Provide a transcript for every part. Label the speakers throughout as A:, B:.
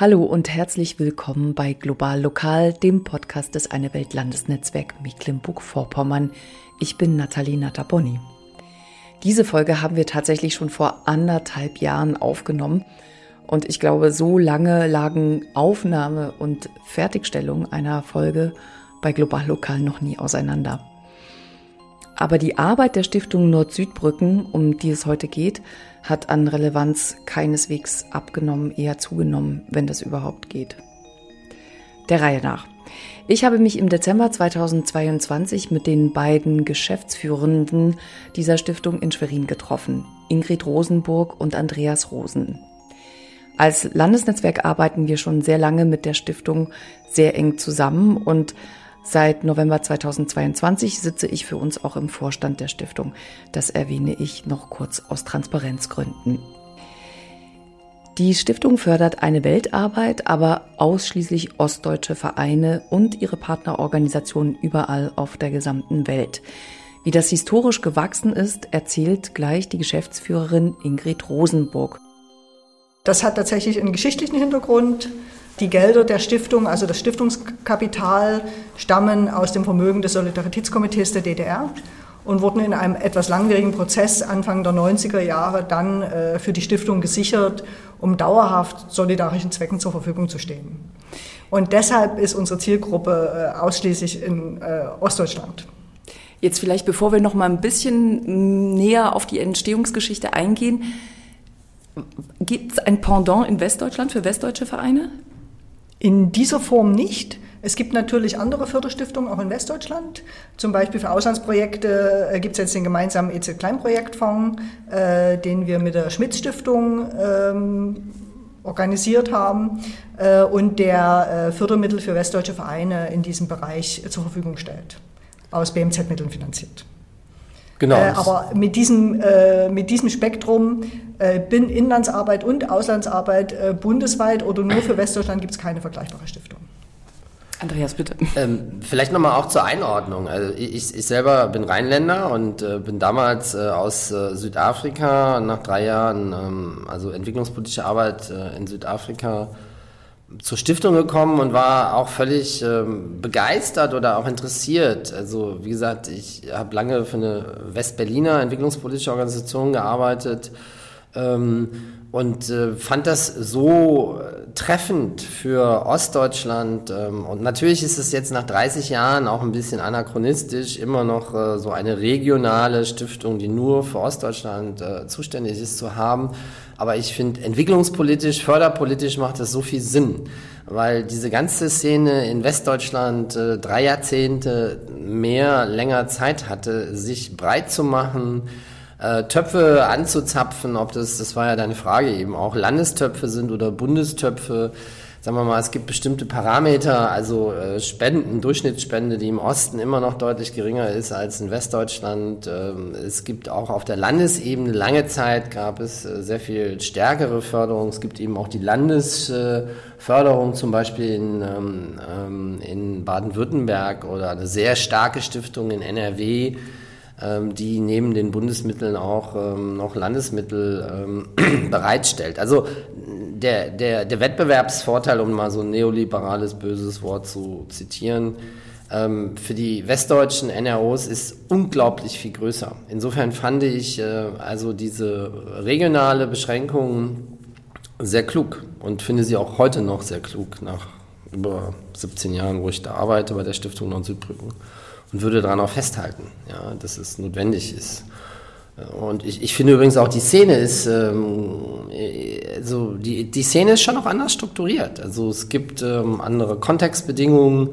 A: Hallo und herzlich willkommen bei Global Lokal, dem Podcast des Eine Welt Landesnetzwerk Mecklenburg-Vorpommern. Ich bin Nathalie Nataboni. Diese Folge haben wir tatsächlich schon vor anderthalb Jahren aufgenommen und ich glaube, so lange lagen Aufnahme und Fertigstellung einer Folge bei Global Lokal noch nie auseinander. Aber die Arbeit der Stiftung Nord-Süd-Brücken, um die es heute geht, hat an Relevanz keineswegs abgenommen, eher zugenommen, wenn das überhaupt geht. Der Reihe nach. Ich habe mich im Dezember 2022 mit den beiden Geschäftsführenden dieser Stiftung in Schwerin getroffen, Ingrid Rosenburg und Andreas Rosen. Als Landesnetzwerk arbeiten wir schon sehr lange mit der Stiftung sehr eng zusammen und Seit November 2022 sitze ich für uns auch im Vorstand der Stiftung. Das erwähne ich noch kurz aus Transparenzgründen. Die Stiftung fördert eine Weltarbeit, aber ausschließlich ostdeutsche Vereine und ihre Partnerorganisationen überall auf der gesamten Welt. Wie das historisch gewachsen ist, erzählt gleich die Geschäftsführerin Ingrid Rosenburg.
B: Das hat tatsächlich einen geschichtlichen Hintergrund. Die Gelder der Stiftung, also das Stiftungskapital, stammen aus dem Vermögen des Solidaritätskomitees der DDR und wurden in einem etwas langwierigen Prozess Anfang der 90er Jahre dann äh, für die Stiftung gesichert, um dauerhaft solidarischen Zwecken zur Verfügung zu stehen. Und deshalb ist unsere Zielgruppe äh, ausschließlich in äh, Ostdeutschland.
A: Jetzt vielleicht, bevor wir noch mal ein bisschen näher auf die Entstehungsgeschichte eingehen, gibt es ein Pendant in Westdeutschland für westdeutsche Vereine?
B: In dieser Form nicht. Es gibt natürlich andere Förderstiftungen auch in Westdeutschland. Zum Beispiel für Auslandsprojekte äh, gibt es jetzt den gemeinsamen EZ Kleinprojektfonds, äh, den wir mit der Schmitz Stiftung ähm, organisiert haben äh, und der äh, Fördermittel für westdeutsche Vereine in diesem Bereich zur Verfügung stellt, aus BMZ-Mitteln finanziert. Genau. Äh, aber mit diesem, äh, mit diesem Spektrum äh, bin Inlandsarbeit und Auslandsarbeit äh, bundesweit oder nur für Westdeutschland gibt es keine vergleichbare Stiftung.
A: Andreas, bitte.
C: Ähm, vielleicht nochmal auch zur Einordnung. Also ich, ich selber bin Rheinländer und äh, bin damals äh, aus äh, Südafrika nach drei Jahren, ähm, also entwicklungspolitische Arbeit äh, in Südafrika, zur Stiftung gekommen und war auch völlig ähm, begeistert oder auch interessiert. Also wie gesagt, ich habe lange für eine Westberliner entwicklungspolitische Organisation gearbeitet ähm, und äh, fand das so äh, treffend für Ostdeutschland. Ähm, und natürlich ist es jetzt nach 30 Jahren auch ein bisschen anachronistisch, immer noch äh, so eine regionale Stiftung, die nur für Ostdeutschland äh, zuständig ist, zu haben. Aber ich finde, entwicklungspolitisch, förderpolitisch macht das so viel Sinn, weil diese ganze Szene in Westdeutschland äh, drei Jahrzehnte mehr, länger Zeit hatte, sich breit zu machen, äh, Töpfe anzuzapfen, ob das, das war ja deine Frage eben auch, Landestöpfe sind oder Bundestöpfe. Sagen wir mal, es gibt bestimmte Parameter, also äh, Spenden, Durchschnittsspende, die im Osten immer noch deutlich geringer ist als in Westdeutschland. Ähm, es gibt auch auf der Landesebene lange Zeit gab es äh, sehr viel stärkere Förderung. Es gibt eben auch die Landesförderung, zum Beispiel in, ähm, ähm, in Baden-Württemberg oder eine sehr starke Stiftung in NRW die neben den Bundesmitteln auch ähm, noch Landesmittel ähm, bereitstellt. Also der, der, der Wettbewerbsvorteil, um mal so ein neoliberales böses Wort zu zitieren, ähm, für die westdeutschen NROs ist unglaublich viel größer. Insofern fand ich äh, also diese regionale Beschränkung sehr klug und finde sie auch heute noch sehr klug nach über 17 Jahren, wo ich da arbeite bei der Stiftung Nord-Südbrücken und würde daran auch festhalten, ja, dass es notwendig ist. Und ich, ich finde übrigens auch, die Szene ist, ähm, also die, die Szene ist schon auch anders strukturiert. Also es gibt ähm, andere Kontextbedingungen,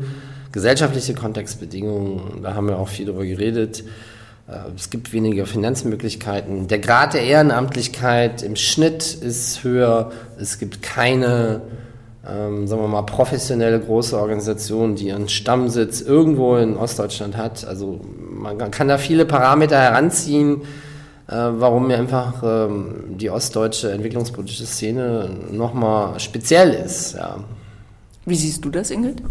C: gesellschaftliche Kontextbedingungen, da haben wir auch viel drüber geredet. Äh, es gibt weniger Finanzmöglichkeiten. Der Grad der Ehrenamtlichkeit im Schnitt ist höher. Es gibt keine ähm, sagen wir mal, professionelle große Organisation, die ihren Stammsitz irgendwo in Ostdeutschland hat. Also man kann da viele Parameter heranziehen, warum mir einfach ähm, die ostdeutsche entwicklungspolitische Szene nochmal speziell ist. Ja.
A: Wie siehst du das, Ingrid?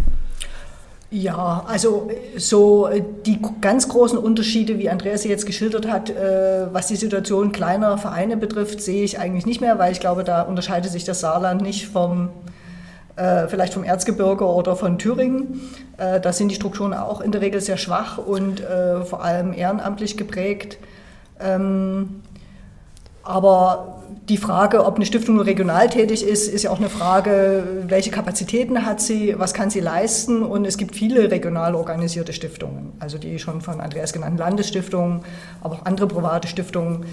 B: Ja, also so die ganz großen Unterschiede, wie Andreas sie jetzt geschildert hat, äh, was die Situation kleiner Vereine betrifft, sehe ich eigentlich nicht mehr, weil ich glaube, da unterscheidet sich das Saarland nicht vom äh, vielleicht vom Erzgebirge oder von Thüringen. Äh, da sind die Strukturen auch in der Regel sehr schwach und äh, vor allem ehrenamtlich geprägt. Ähm, aber die Frage, ob eine Stiftung nur regional tätig ist, ist ja auch eine Frage, welche Kapazitäten hat sie, was kann sie leisten. Und es gibt viele regional organisierte Stiftungen, also die schon von Andreas genannten Landesstiftungen, aber auch andere private Stiftungen.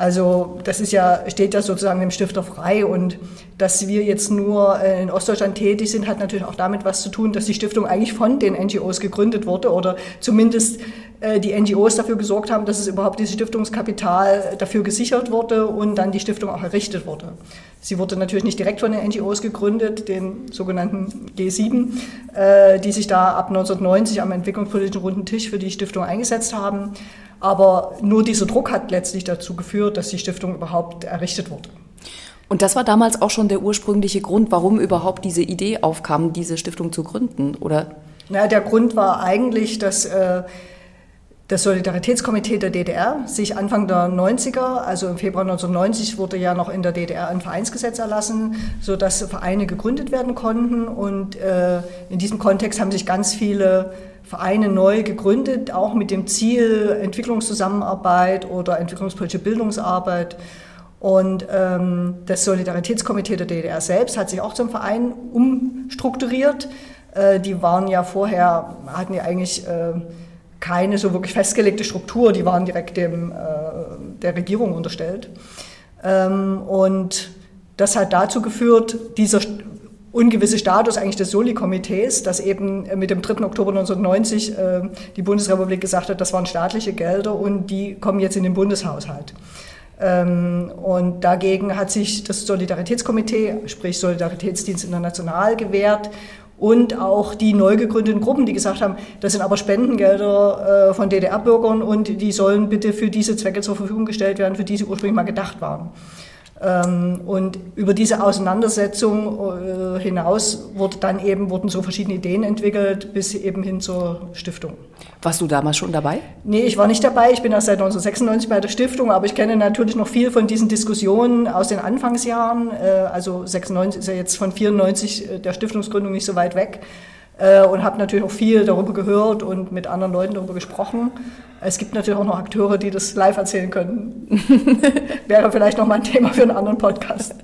B: Also das ist ja, steht ja sozusagen dem Stifter frei und dass wir jetzt nur äh, in Ostdeutschland tätig sind, hat natürlich auch damit was zu tun, dass die Stiftung eigentlich von den NGOs gegründet wurde oder zumindest äh, die NGOs dafür gesorgt haben, dass es überhaupt dieses Stiftungskapital dafür gesichert wurde und dann die Stiftung auch errichtet wurde. Sie wurde natürlich nicht direkt von den NGOs gegründet, den sogenannten G7, äh, die sich da ab 1990 am entwicklungspolitischen runden Tisch für die Stiftung eingesetzt haben. Aber nur dieser Druck hat letztlich dazu geführt, dass die Stiftung überhaupt errichtet wurde.
A: Und das war damals auch schon der ursprüngliche Grund, warum überhaupt diese Idee aufkam, diese Stiftung zu gründen, oder?
B: Na, der Grund war eigentlich, dass äh, das Solidaritätskomitee der DDR sich Anfang der 90er, also im Februar 1990, wurde ja noch in der DDR ein Vereinsgesetz erlassen, sodass Vereine gegründet werden konnten. Und äh, in diesem Kontext haben sich ganz viele Vereine neu gegründet, auch mit dem Ziel Entwicklungszusammenarbeit oder entwicklungspolitische Bildungsarbeit. Und ähm, das Solidaritätskomitee der DDR selbst hat sich auch zum Verein umstrukturiert. Äh, die waren ja vorher, hatten ja eigentlich äh, keine so wirklich festgelegte Struktur, die waren direkt dem, äh, der Regierung unterstellt. Ähm, und das hat dazu geführt, dieser ungewisse Status eigentlich des Soli-Komitees, dass eben mit dem 3. Oktober 1990 äh, die Bundesrepublik gesagt hat, das waren staatliche Gelder und die kommen jetzt in den Bundeshaushalt. Ähm, und dagegen hat sich das Solidaritätskomitee, sprich Solidaritätsdienst International, gewehrt und auch die neu gegründeten Gruppen, die gesagt haben, das sind aber Spendengelder äh, von DDR-Bürgern und die sollen bitte für diese Zwecke zur Verfügung gestellt werden, für die sie ursprünglich mal gedacht waren. Ähm, und über diese Auseinandersetzung äh, hinaus wurde dann eben, wurden so verschiedene Ideen entwickelt, bis eben hin zur Stiftung.
A: Warst du damals schon dabei?
B: Nee, ich war nicht dabei. Ich bin erst seit 1996 bei der Stiftung, aber ich kenne natürlich noch viel von diesen Diskussionen aus den Anfangsjahren. Äh, also 96 ist ja jetzt von 94 äh, der Stiftungsgründung nicht so weit weg und habe natürlich auch viel darüber gehört und mit anderen Leuten darüber gesprochen. Es gibt natürlich auch noch Akteure, die das live erzählen können. Wäre vielleicht noch mal ein Thema für einen anderen Podcast.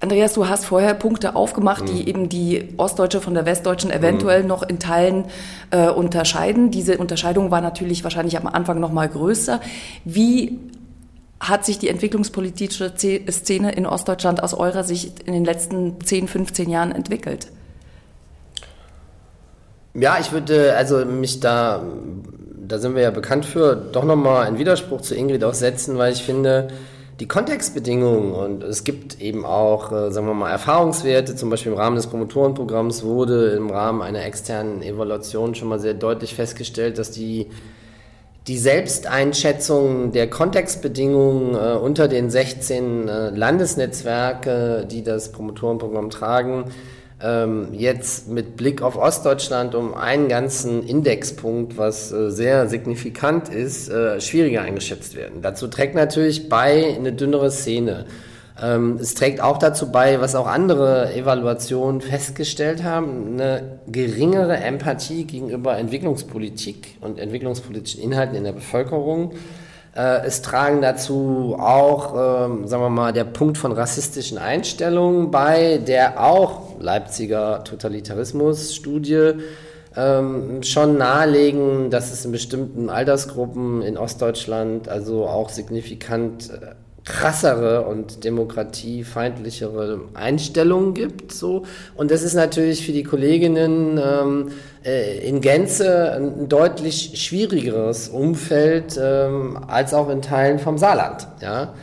A: Andreas, du hast vorher Punkte aufgemacht, die mhm. eben die Ostdeutsche von der Westdeutschen eventuell mhm. noch in Teilen äh, unterscheiden. Diese Unterscheidung war natürlich wahrscheinlich am Anfang noch mal größer. Wie hat sich die entwicklungspolitische Szene in Ostdeutschland aus eurer Sicht in den letzten 10, 15 Jahren entwickelt?
C: Ja, ich würde also mich da da sind wir ja bekannt für, doch nochmal einen Widerspruch zu Ingrid auch setzen, weil ich finde, die Kontextbedingungen und es gibt eben auch, äh, sagen wir mal, Erfahrungswerte, zum Beispiel im Rahmen des Promotorenprogramms wurde im Rahmen einer externen Evaluation schon mal sehr deutlich festgestellt, dass die, die Selbsteinschätzung der Kontextbedingungen äh, unter den 16 äh, Landesnetzwerke, die das Promotorenprogramm tragen, jetzt mit Blick auf Ostdeutschland um einen ganzen Indexpunkt, was äh, sehr signifikant ist, äh, schwieriger eingeschätzt werden. Dazu trägt natürlich bei eine dünnere Szene. Ähm, es trägt auch dazu bei, was auch andere Evaluationen festgestellt haben, eine geringere Empathie gegenüber Entwicklungspolitik und entwicklungspolitischen Inhalten in der Bevölkerung. Äh, es tragen dazu auch, ähm, sagen wir mal, der Punkt von rassistischen Einstellungen bei, der auch Leipziger Totalitarismus-Studie ähm, schon nahelegen, dass es in bestimmten Altersgruppen in Ostdeutschland also auch signifikant äh, krassere und demokratiefeindlichere Einstellungen gibt. So. Und das ist natürlich für die Kolleginnen ähm, äh, in Gänze ein deutlich schwierigeres Umfeld ähm, als auch in Teilen vom Saarland. Ja?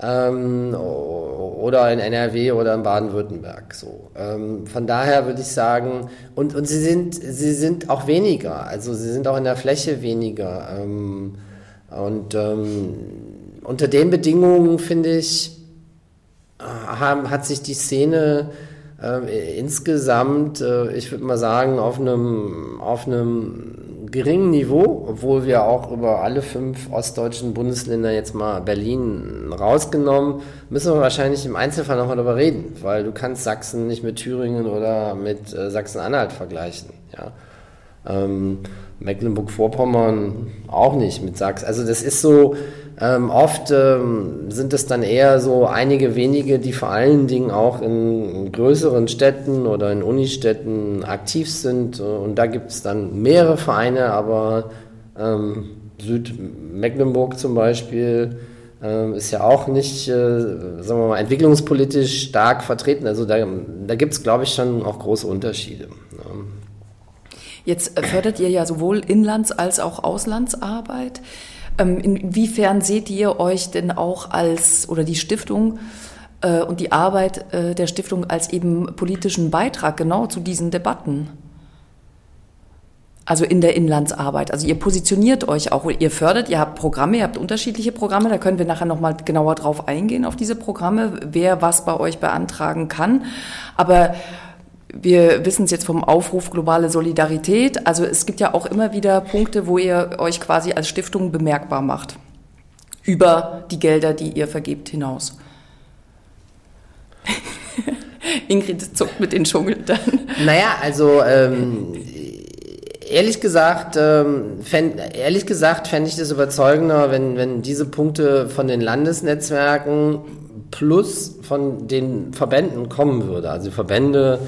C: Ähm, oder in NRW oder in Baden-Württemberg. So. Ähm, von daher würde ich sagen, und, und sie, sind, sie sind auch weniger, also sie sind auch in der Fläche weniger. Ähm, und ähm, unter den Bedingungen, finde ich, haben, hat sich die Szene äh, insgesamt, äh, ich würde mal sagen, auf einem, auf einem geringen Niveau, obwohl wir auch über alle fünf ostdeutschen Bundesländer jetzt mal Berlin rausgenommen, müssen wir wahrscheinlich im Einzelfall nochmal darüber reden, weil du kannst Sachsen nicht mit Thüringen oder mit äh, Sachsen-Anhalt vergleichen. Ja. Ähm, Mecklenburg-Vorpommern auch nicht mit Sachsen. Also das ist so, ähm, oft ähm, sind es dann eher so einige wenige, die vor allen Dingen auch in größeren Städten oder in Unistädten aktiv sind. Und da gibt es dann mehrere Vereine, aber ähm, Südmecklenburg zum Beispiel ähm, ist ja auch nicht, äh, sagen wir mal, entwicklungspolitisch stark vertreten. Also da, da gibt es, glaube ich, schon auch große Unterschiede.
A: Jetzt fördert ihr ja sowohl Inlands- als auch Auslandsarbeit. Ähm, inwiefern seht ihr euch denn auch als, oder die Stiftung äh, und die Arbeit äh, der Stiftung als eben politischen Beitrag genau zu diesen Debatten? Also in der Inlandsarbeit. Also ihr positioniert euch auch, ihr fördert, ihr habt Programme, ihr habt unterschiedliche Programme, da können wir nachher nochmal genauer drauf eingehen, auf diese Programme, wer was bei euch beantragen kann. Aber wir wissen es jetzt vom Aufruf globale Solidarität. Also es gibt ja auch immer wieder Punkte, wo ihr euch quasi als Stiftung bemerkbar macht. Über die Gelder, die ihr vergebt, hinaus. Ingrid zuckt mit den Schultern.
C: Naja, also ähm, ehrlich gesagt, ähm, fänd, ehrlich gesagt fände ich das überzeugender, wenn, wenn diese Punkte von den Landesnetzwerken plus von den Verbänden kommen würde. Also Verbände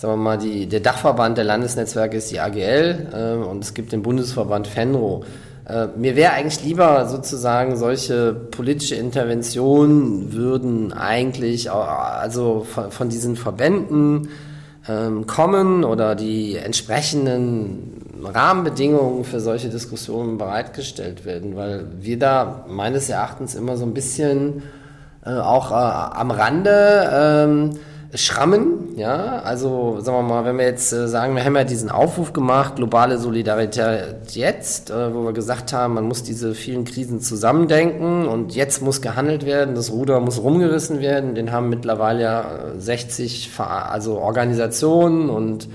C: sagen wir mal, die, der Dachverband der Landesnetzwerke ist die AGL äh, und es gibt den Bundesverband FENRO. Äh, mir wäre eigentlich lieber sozusagen solche politische Interventionen würden eigentlich also von, von diesen Verbänden ähm, kommen oder die entsprechenden Rahmenbedingungen für solche Diskussionen bereitgestellt werden, weil wir da meines Erachtens immer so ein bisschen äh, auch äh, am Rande ähm, Schrammen, ja, also sagen wir mal, wenn wir jetzt äh, sagen, wir haben ja diesen Aufruf gemacht, globale Solidarität jetzt, äh, wo wir gesagt haben, man muss diese vielen Krisen zusammendenken und jetzt muss gehandelt werden, das Ruder muss rumgerissen werden, den haben mittlerweile ja 60 also Organisationen und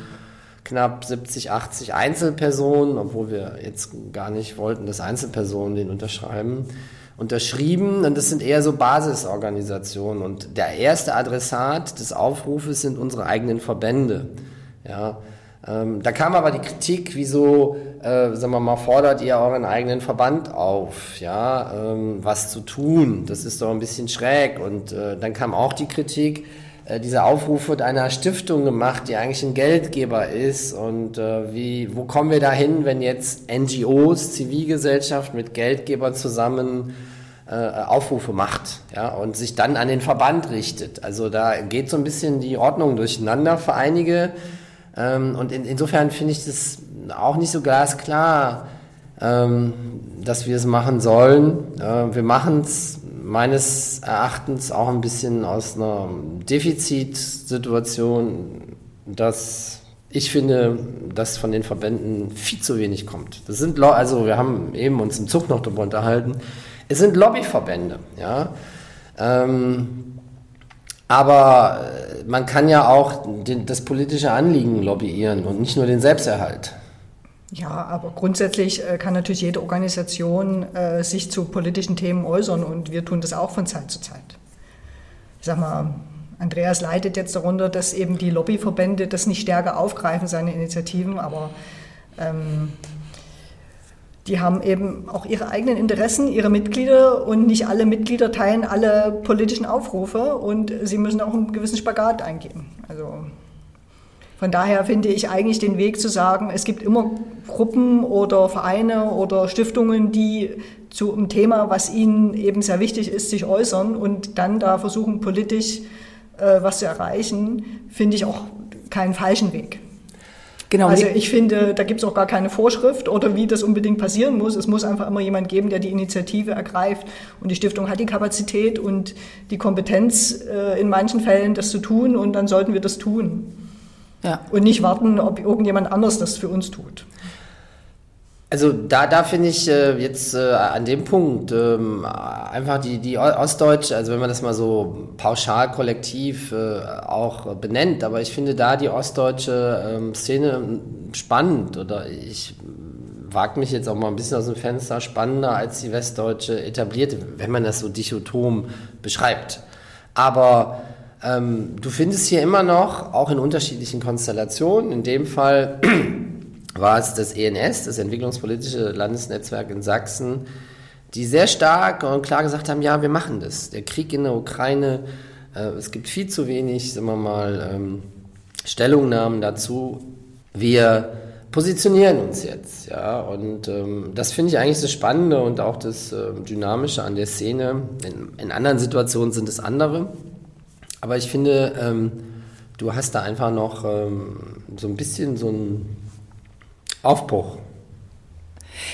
C: knapp 70, 80 Einzelpersonen, obwohl wir jetzt gar nicht wollten, dass Einzelpersonen den unterschreiben unterschrieben und das sind eher so Basisorganisationen und der erste Adressat des Aufrufes sind unsere eigenen Verbände. Ja, ähm, da kam aber die Kritik, wieso, äh, sagen wir mal, fordert ihr euren eigenen Verband auf, ja, ähm, was zu tun? Das ist doch ein bisschen schräg und äh, dann kam auch die Kritik, äh, dieser Aufruf wird einer Stiftung gemacht, die eigentlich ein Geldgeber ist. Und äh, wie, wo kommen wir dahin, wenn jetzt NGOs, Zivilgesellschaft mit Geldgebern zusammen äh, Aufrufe macht ja, und sich dann an den Verband richtet? Also da geht so ein bisschen die Ordnung durcheinander für einige. Ähm, und in, insofern finde ich das auch nicht so glasklar, ähm, dass wir es machen sollen. Äh, wir machen es meines Erachtens auch ein bisschen aus einer Defizitsituation, dass ich finde, dass von den Verbänden viel zu wenig kommt. Das sind, also wir haben eben uns im Zug noch darüber unterhalten, es sind Lobbyverbände, ja. Ähm, aber äh, man kann ja auch den, das politische Anliegen lobbyieren und nicht nur den Selbsterhalt.
B: Ja, aber grundsätzlich äh, kann natürlich jede Organisation äh, sich zu politischen Themen äußern und wir tun das auch von Zeit zu Zeit. Ich sag mal, Andreas leidet jetzt darunter, dass eben die Lobbyverbände das nicht stärker aufgreifen, seine Initiativen, aber ähm, die haben eben auch ihre eigenen Interessen, ihre Mitglieder und nicht alle Mitglieder teilen alle politischen Aufrufe und sie müssen auch einen gewissen Spagat eingehen. Also von daher finde ich eigentlich den Weg zu sagen, es gibt immer Gruppen oder Vereine oder Stiftungen, die zu einem Thema, was ihnen eben sehr wichtig ist, sich äußern und dann da versuchen, politisch äh, was zu erreichen, finde ich auch keinen falschen Weg. Genau. Also ich finde, da gibt es auch gar keine Vorschrift oder wie das unbedingt passieren muss. Es muss einfach immer jemand geben, der die Initiative ergreift. Und die Stiftung hat die Kapazität und die Kompetenz, äh, in manchen Fällen das zu tun. Und dann sollten wir das tun. Ja. Und nicht warten, ob irgendjemand anders das für uns tut.
C: Also da, da finde ich äh, jetzt äh, an dem Punkt ähm, einfach die, die Ostdeutsche, also wenn man das mal so pauschal kollektiv äh, auch benennt, aber ich finde da die ostdeutsche ähm, Szene spannend oder ich wage mich jetzt auch mal ein bisschen aus dem Fenster, spannender als die westdeutsche etablierte, wenn man das so dichotom beschreibt. Aber ähm, du findest hier immer noch, auch in unterschiedlichen Konstellationen, in dem Fall war es das ENS, das Entwicklungspolitische Landesnetzwerk in Sachsen, die sehr stark und klar gesagt haben, ja, wir machen das. Der Krieg in der Ukraine, äh, es gibt viel zu wenig, sagen wir mal, ähm, Stellungnahmen dazu. Wir positionieren uns jetzt, ja, und ähm, das finde ich eigentlich das Spannende und auch das äh, Dynamische an der Szene. In, in, anderen Situationen sind es andere, aber ich finde, ähm, du hast da einfach noch ähm, so ein bisschen so ein Aufbruch.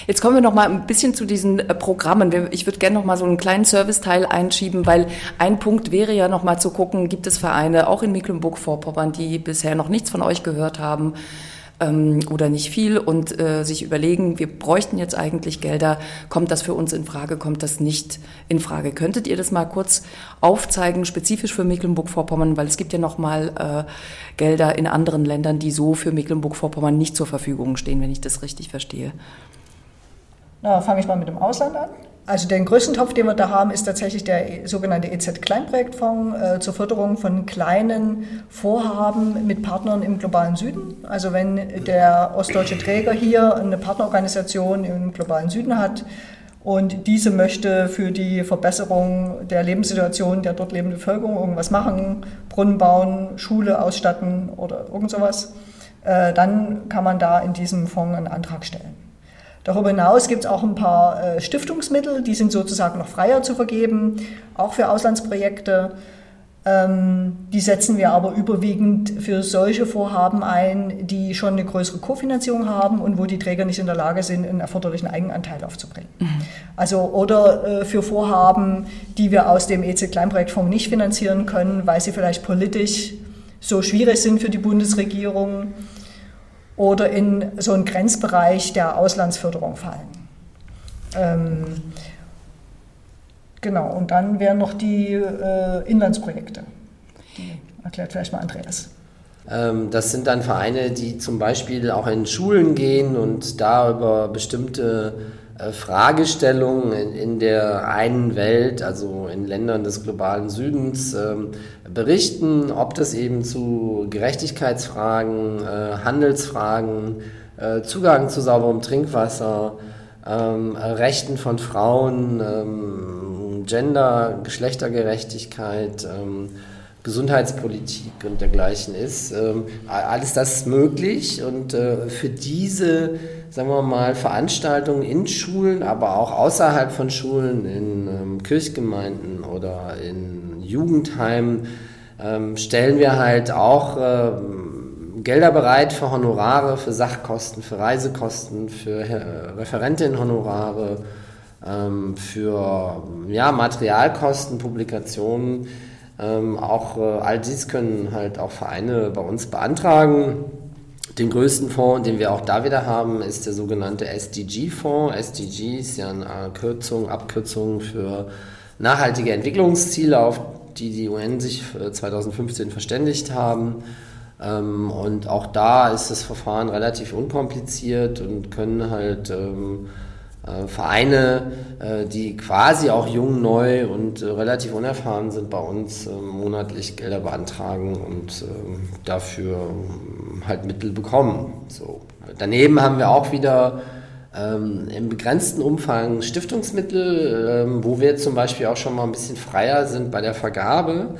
A: Jetzt kommen wir noch mal ein bisschen zu diesen äh, Programmen. Ich würde gerne noch mal so einen kleinen Serviceteil einschieben, weil ein Punkt wäre ja noch mal zu gucken, gibt es Vereine auch in Mecklenburg-Vorpommern, die bisher noch nichts von euch gehört haben? Ähm, oder nicht viel und äh, sich überlegen, wir bräuchten jetzt eigentlich Gelder, kommt das für uns in Frage, kommt das nicht in Frage? Könntet ihr das mal kurz aufzeigen, spezifisch für Mecklenburg-Vorpommern, weil es gibt ja noch mal äh, Gelder in anderen Ländern, die so für Mecklenburg-Vorpommern nicht zur Verfügung stehen, wenn ich das richtig verstehe.
B: Na, fange ich mal mit dem Ausland an. Also den größten Topf, den wir da haben, ist tatsächlich der sogenannte EZ-Kleinprojektfonds äh, zur Förderung von kleinen Vorhaben mit Partnern im globalen Süden. Also wenn der ostdeutsche Träger hier eine Partnerorganisation im globalen Süden hat und diese möchte für die Verbesserung der Lebenssituation der dort lebenden Bevölkerung irgendwas machen, Brunnen bauen, Schule ausstatten oder irgend sowas, äh, dann kann man da in diesem Fonds einen Antrag stellen. Darüber hinaus gibt es auch ein paar äh, Stiftungsmittel, die sind sozusagen noch freier zu vergeben, auch für Auslandsprojekte. Ähm, die setzen wir aber überwiegend für solche Vorhaben ein, die schon eine größere Kofinanzierung haben und wo die Träger nicht in der Lage sind, einen erforderlichen Eigenanteil aufzubringen. Mhm. Also oder äh, für Vorhaben, die wir aus dem EC-Kleinprojektfonds nicht finanzieren können, weil sie vielleicht politisch so schwierig sind für die Bundesregierung oder in so einen Grenzbereich der Auslandsförderung fallen. Ähm, genau, und dann wären noch die äh, Inlandsprojekte. Die erklärt vielleicht mal Andreas.
C: Ähm, das sind dann Vereine, die zum Beispiel auch in Schulen gehen und da über bestimmte Fragestellungen in, der einen Welt, also in Ländern des globalen Südens, ähm, berichten, ob das eben zu Gerechtigkeitsfragen, äh, Handelsfragen, äh, Zugang zu sauberem Trinkwasser, ähm, Rechten von Frauen, ähm, Gender, Geschlechtergerechtigkeit, Gesundheitspolitik und dergleichen ist. Ähm, alles das ist möglich und äh, für diese sagen wir mal, Veranstaltungen in Schulen, aber auch außerhalb von Schulen, in ähm, Kirchgemeinden oder in Jugendheimen, ähm, stellen wir halt auch ähm, Gelder bereit für Honorare, für Sachkosten, für Reisekosten, für äh, Referentinnenhonorare, ähm, für ja, Materialkosten, Publikationen. Ähm, auch äh, all dies können halt auch Vereine bei uns beantragen. Den größten Fonds, den wir auch da wieder haben, ist der sogenannte SDG-Fonds. SDG ist ja eine Kürzung, Abkürzung für nachhaltige Entwicklungsziele, auf die die UN sich 2015 verständigt haben. Ähm, und auch da ist das Verfahren relativ unkompliziert und können halt ähm, äh, Vereine, äh, die quasi auch jung, neu und äh, relativ unerfahren sind, bei uns monatlich Gelder beantragen und ähm, dafür ähm, halt Mittel bekommen. So. Daneben haben wir auch wieder ähm, im begrenzten Umfang Stiftungsmittel, ähm, wo wir zum Beispiel auch schon mal ein bisschen freier sind bei der Vergabe.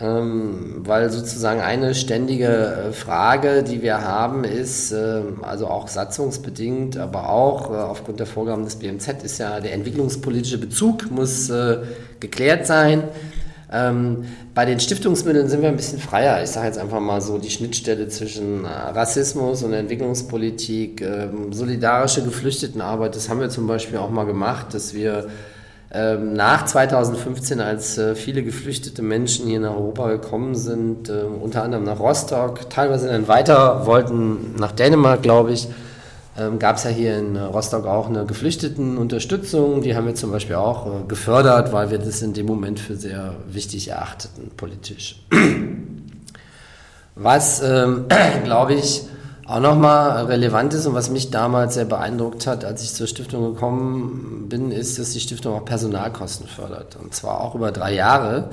C: Ähm, weil sozusagen eine ständige äh, Frage, die wir haben, ist, äh, also auch satzungsbedingt, aber auch äh, aufgrund der Vorgaben des BMZ, ist ja der entwicklungspolitische Bezug muss äh, geklärt sein. Ähm, bei den Stiftungsmitteln sind wir ein bisschen freier. Ich sage jetzt einfach mal so die Schnittstelle zwischen Rassismus und Entwicklungspolitik, ähm, solidarische Geflüchtetenarbeit, das haben wir zum Beispiel auch mal gemacht, dass wir ähm, nach 2015, als äh, viele geflüchtete Menschen hier nach Europa gekommen sind, äh, unter anderem nach Rostock, teilweise dann weiter wollten nach Dänemark, glaube ich, ähm, gab es ja hier in Rostock auch eine Geflüchtetenunterstützung. Die haben wir zum Beispiel auch äh, gefördert, weil wir das in dem Moment für sehr wichtig erachteten, politisch. Was, ähm, glaube ich, auch nochmal relevant ist und was mich damals sehr beeindruckt hat, als ich zur Stiftung gekommen bin, ist, dass die Stiftung auch Personalkosten fördert. Und zwar auch über drei Jahre.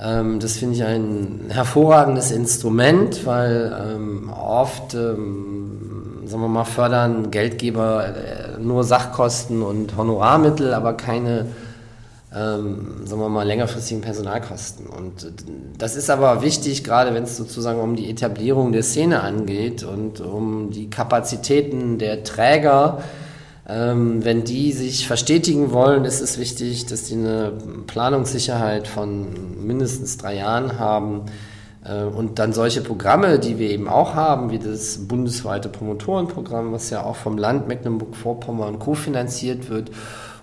C: Ähm, das finde ich ein hervorragendes Instrument, weil ähm, oft, ähm, sagen wir mal, fördern Geldgeber äh, nur Sachkosten und Honorarmittel, aber keine ähm, sagen wir mal, längerfristigen Personalkosten. Und das ist aber wichtig, gerade wenn es sozusagen um die Etablierung der Szene angeht und um die Kapazitäten der Träger. Ähm, wenn die sich verstetigen wollen, ist es wichtig, dass die eine Planungssicherheit von mindestens drei Jahren haben. Äh, und dann solche Programme, die wir eben auch haben, wie das bundesweite Promotorenprogramm, was ja auch vom Land Mecklenburg-Vorpommern kofinanziert wird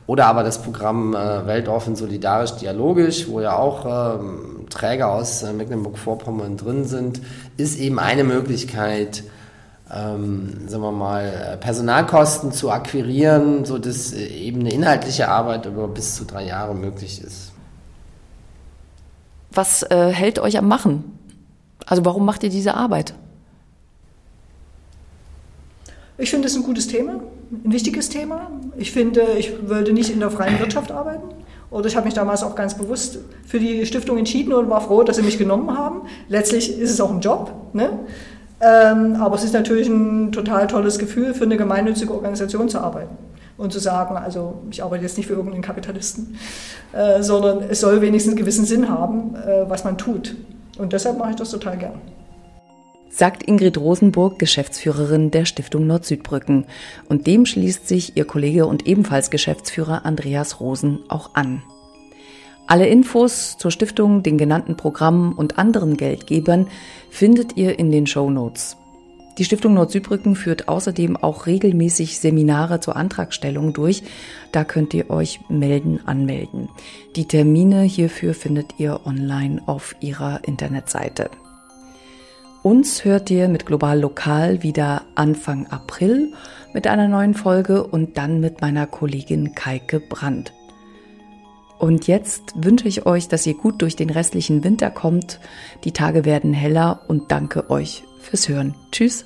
C: oder aber das Programm äh, Weltoffen Solidarisch Dialogisch, wo ja auch ähm, Träger aus äh, Mecklenburg-Vorpommern drin sind, ist eben eine Möglichkeit, ähm, sagen wir mal, Personalkosten zu akquirieren, sodass äh, eben eine inhaltliche Arbeit über bis zu drei Jahre möglich ist.
A: Was äh, hält euch am Machen? Also warum macht ihr diese Arbeit?
B: Ich finde es ein gutes Thema, ein wichtiges Thema. Ich finde, ich wollte nicht in der freien Wirtschaft arbeiten. Oder ich habe mich damals auch ganz bewusst für die Stiftung entschieden und war froh, dass sie mich genommen haben. Letztlich ist es auch ein Job. Ne? Ähm, aber es ist natürlich ein total tolles Gefühl, für eine gemeinnützige Organisation zu arbeiten. Und zu sagen, also ich arbeite jetzt nicht für irgendeinen Kapitalisten, äh, sondern es soll wenigstens einen gewissen Sinn haben, äh, was man tut. Und deshalb mache ich das total gern
A: sagt Ingrid Rosenburg, Geschäftsführerin der Stiftung Nord-Südbrücken. Und dem schließt sich ihr Kollege und ebenfalls Geschäftsführer Andreas Rosen auch an. Alle Infos zur Stiftung, den genannten Programmen und anderen Geldgebern findet ihr in den Show Notes. Die Stiftung Nord-Südbrücken führt außerdem auch regelmäßig Seminare zur Antragstellung durch. Da könnt ihr euch melden, anmelden. Die Termine hierfür findet ihr online auf ihrer Internetseite. Uns hört ihr mit Global Lokal wieder Anfang April mit einer neuen Folge und dann mit meiner Kollegin Kaike Brandt. Und jetzt wünsche ich euch, dass ihr gut durch den restlichen Winter kommt. Die Tage werden heller und danke euch fürs Hören. Tschüss.